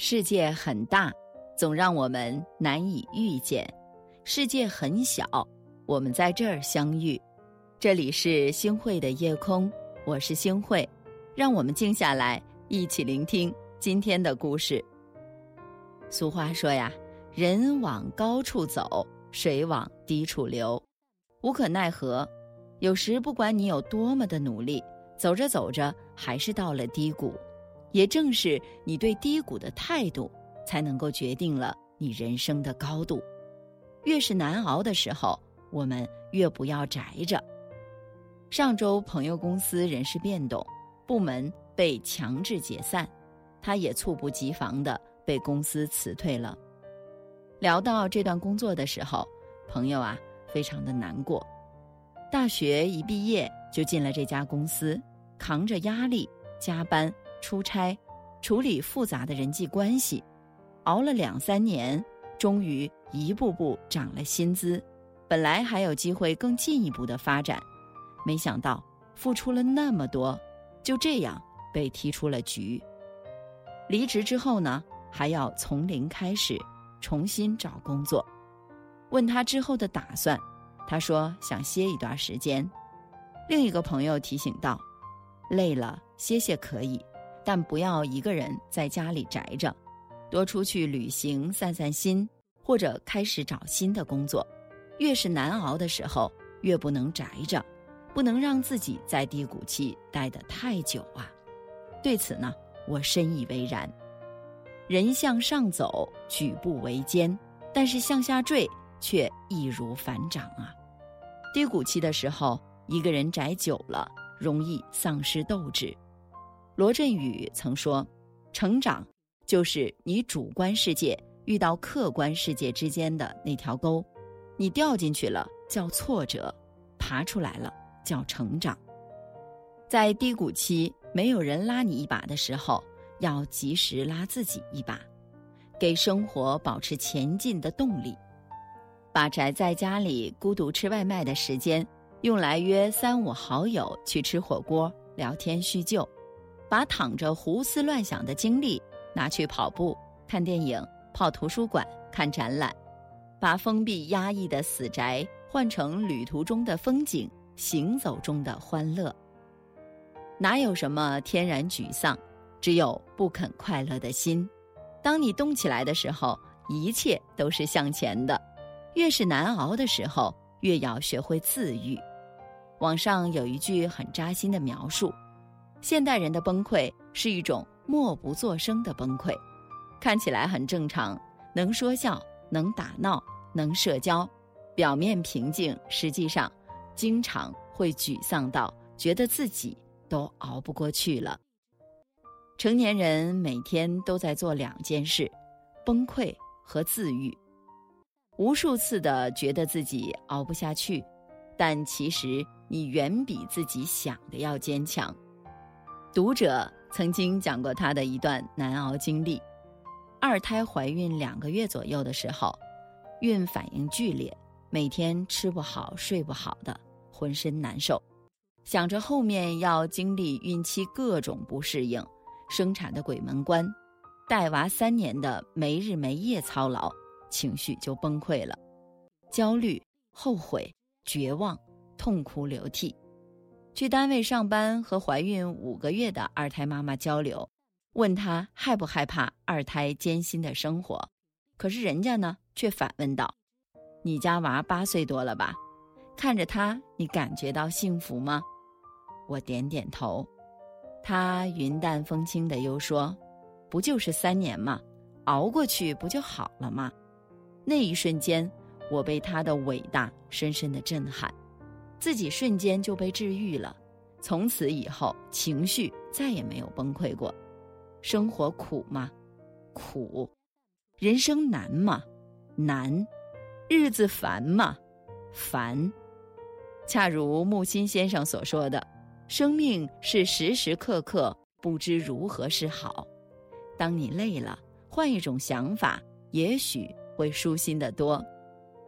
世界很大，总让我们难以遇见；世界很小，我们在这儿相遇。这里是星汇的夜空，我是星汇，让我们静下来，一起聆听今天的故事。俗话说呀，人往高处走，水往低处流，无可奈何。有时不管你有多么的努力，走着走着还是到了低谷。也正是你对低谷的态度，才能够决定了你人生的高度。越是难熬的时候，我们越不要宅着。上周朋友公司人事变动，部门被强制解散，他也猝不及防的被公司辞退了。聊到这段工作的时候，朋友啊非常的难过。大学一毕业就进了这家公司，扛着压力加班。出差，处理复杂的人际关系，熬了两三年，终于一步步涨了薪资。本来还有机会更进一步的发展，没想到付出了那么多，就这样被踢出了局。离职之后呢，还要从零开始，重新找工作。问他之后的打算，他说想歇一段时间。另一个朋友提醒道：“累了歇歇可以。”但不要一个人在家里宅着，多出去旅行散散心，或者开始找新的工作。越是难熬的时候，越不能宅着，不能让自己在低谷期待得太久啊。对此呢，我深以为然。人向上走，举步维艰，但是向下坠却易如反掌啊。低谷期的时候，一个人宅久了，容易丧失斗志。罗振宇曾说：“成长就是你主观世界遇到客观世界之间的那条沟，你掉进去了叫挫折，爬出来了叫成长。在低谷期没有人拉你一把的时候，要及时拉自己一把，给生活保持前进的动力。把宅在家里孤独吃外卖的时间，用来约三五好友去吃火锅、聊天叙旧。”把躺着胡思乱想的精力拿去跑步、看电影、泡图书馆、看展览，把封闭压抑的死宅换成旅途中的风景、行走中的欢乐。哪有什么天然沮丧，只有不肯快乐的心。当你动起来的时候，一切都是向前的。越是难熬的时候，越要学会自愈。网上有一句很扎心的描述。现代人的崩溃是一种默不作声的崩溃，看起来很正常，能说笑，能打闹，能社交，表面平静，实际上经常会沮丧到觉得自己都熬不过去了。成年人每天都在做两件事：崩溃和自愈。无数次的觉得自己熬不下去，但其实你远比自己想的要坚强。读者曾经讲过他的一段难熬经历：二胎怀孕两个月左右的时候，孕反应剧烈，每天吃不好睡不好的，浑身难受，想着后面要经历孕期各种不适应、生产的鬼门关、带娃三年的没日没夜操劳，情绪就崩溃了，焦虑、后悔、绝望、痛哭流涕。去单位上班和怀孕五个月的二胎妈妈交流，问她害不害怕二胎艰辛的生活，可是人家呢却反问道：“你家娃八岁多了吧？看着他，你感觉到幸福吗？”我点点头。他云淡风轻的又说：“不就是三年吗？熬过去不就好了吗？”那一瞬间，我被他的伟大深深的震撼。自己瞬间就被治愈了，从此以后情绪再也没有崩溃过。生活苦吗？苦。人生难吗？难。日子烦吗？烦。恰如木心先生所说的：“生命是时时刻刻不知如何是好。”当你累了，换一种想法，也许会舒心的多。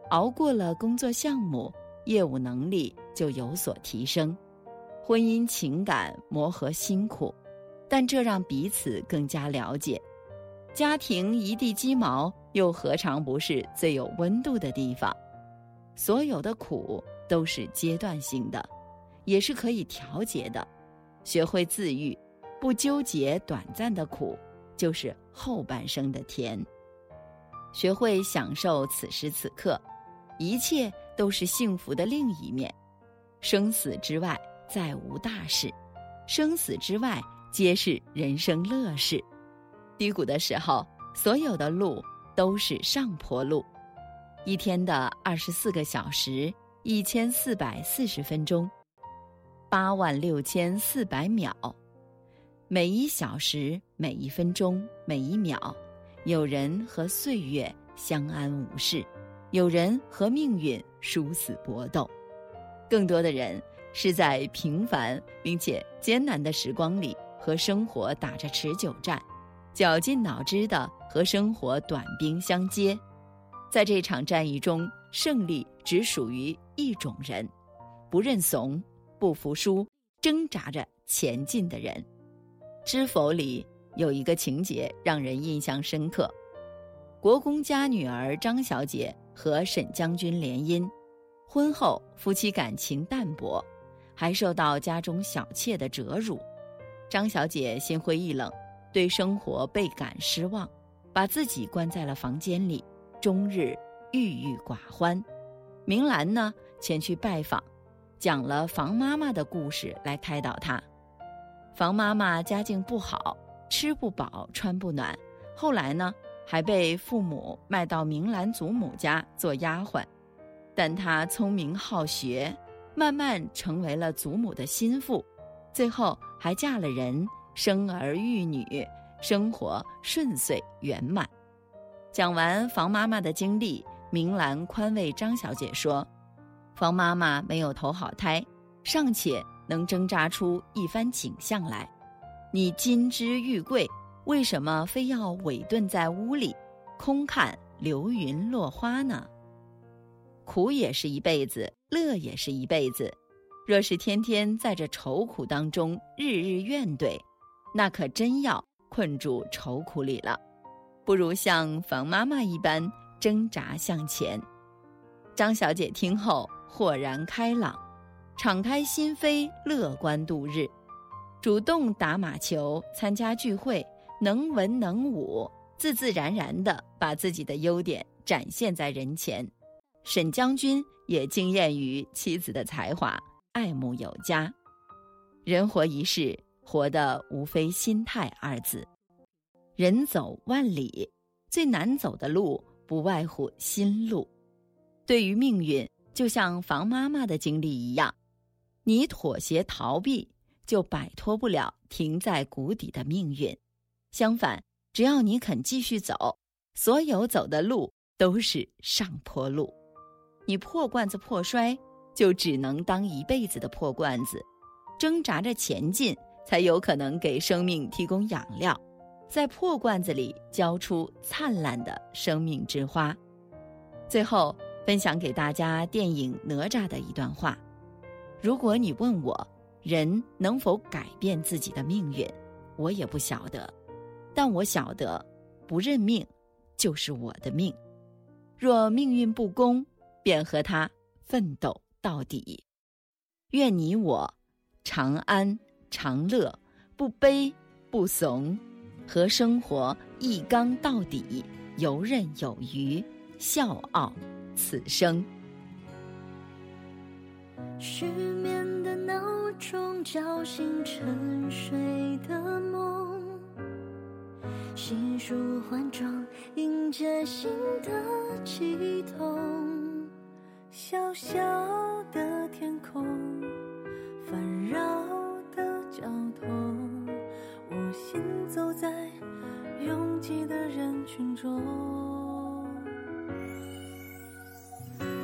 熬过了工作项目。业务能力就有所提升，婚姻情感磨合辛苦，但这让彼此更加了解。家庭一地鸡毛，又何尝不是最有温度的地方？所有的苦都是阶段性的，也是可以调节的。学会自愈，不纠结短暂的苦，就是后半生的甜。学会享受此时此刻，一切都是幸福的另一面。生死之外，再无大事；生死之外，皆是人生乐事。低谷的时候，所有的路都是上坡路。一天的二十四个小时，一千四百四十分钟，八万六千四百秒，每一小时、每一分钟、每一秒，有人和岁月相安无事，有人和命运殊死搏斗，更多的人是在平凡并且艰难的时光里和生活打着持久战。绞尽脑汁的和生活短兵相接，在这场战役中，胜利只属于一种人：不认怂、不服输、挣扎着前进的人。《知否》里有一个情节让人印象深刻：国公家女儿张小姐和沈将军联姻，婚后夫妻感情淡薄，还受到家中小妾的折辱，张小姐心灰意冷。对生活倍感失望，把自己关在了房间里，终日郁郁寡欢。明兰呢，前去拜访，讲了房妈妈的故事来开导她。房妈妈家境不好，吃不饱，穿不暖，后来呢，还被父母卖到明兰祖母家做丫鬟。但她聪明好学，慢慢成为了祖母的心腹，最后还嫁了人。生儿育女，生活顺遂圆满。讲完房妈妈的经历，明兰宽慰张小姐说：“房妈妈没有投好胎，尚且能挣扎出一番景象来。你金枝玉贵，为什么非要委顿在屋里，空看流云落花呢？苦也是一辈子，乐也是一辈子。若是天天在这愁苦当中，日日怨怼。”那可真要困住愁苦里了，不如像房妈妈一般挣扎向前。张小姐听后豁然开朗，敞开心扉，乐观度日，主动打马球、参加聚会，能文能武，自自然然地把自己的优点展现在人前。沈将军也惊艳于妻子的才华，爱慕有加。人活一世。活的无非心态二字，人走万里，最难走的路不外乎心路。对于命运，就像房妈妈的经历一样，你妥协逃避，就摆脱不了停在谷底的命运。相反，只要你肯继续走，所有走的路都是上坡路。你破罐子破摔，就只能当一辈子的破罐子，挣扎着前进。才有可能给生命提供养料，在破罐子里浇出灿烂的生命之花。最后分享给大家电影《哪吒》的一段话：如果你问我人能否改变自己的命运，我也不晓得，但我晓得，不认命就是我的命。若命运不公，便和他奋斗到底。愿你我长安。长乐，不悲不怂，和生活一刚到底，游刃有余，笑傲此生。失眠的闹钟叫醒沉睡的梦，细数换装迎接新的悸动，小小的天空烦扰的。交通，我行走在拥挤的人群中。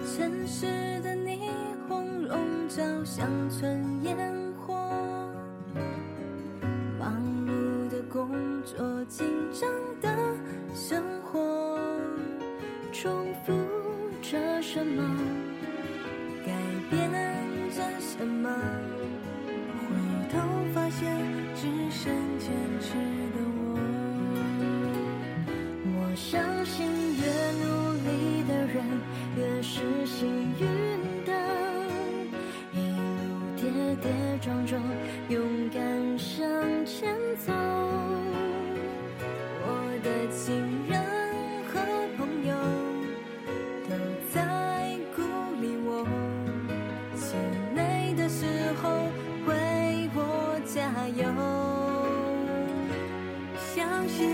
城市的霓虹笼罩乡村烟相信越努力的人越是幸运的，一路跌跌撞撞，勇敢向前走。我的亲人和朋友都在鼓励我，气馁的时候为我加油。相信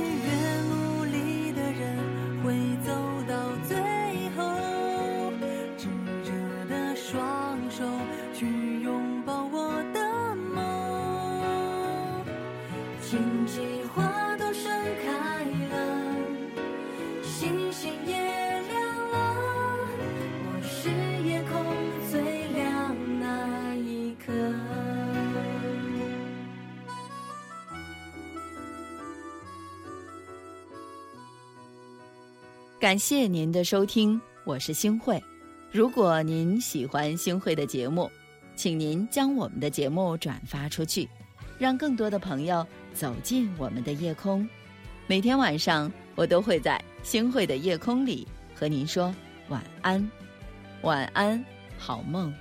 感谢您的收听，我是星慧。如果您喜欢星慧的节目，请您将我们的节目转发出去，让更多的朋友走进我们的夜空。每天晚上，我都会在星慧的夜空里和您说晚安，晚安，好梦。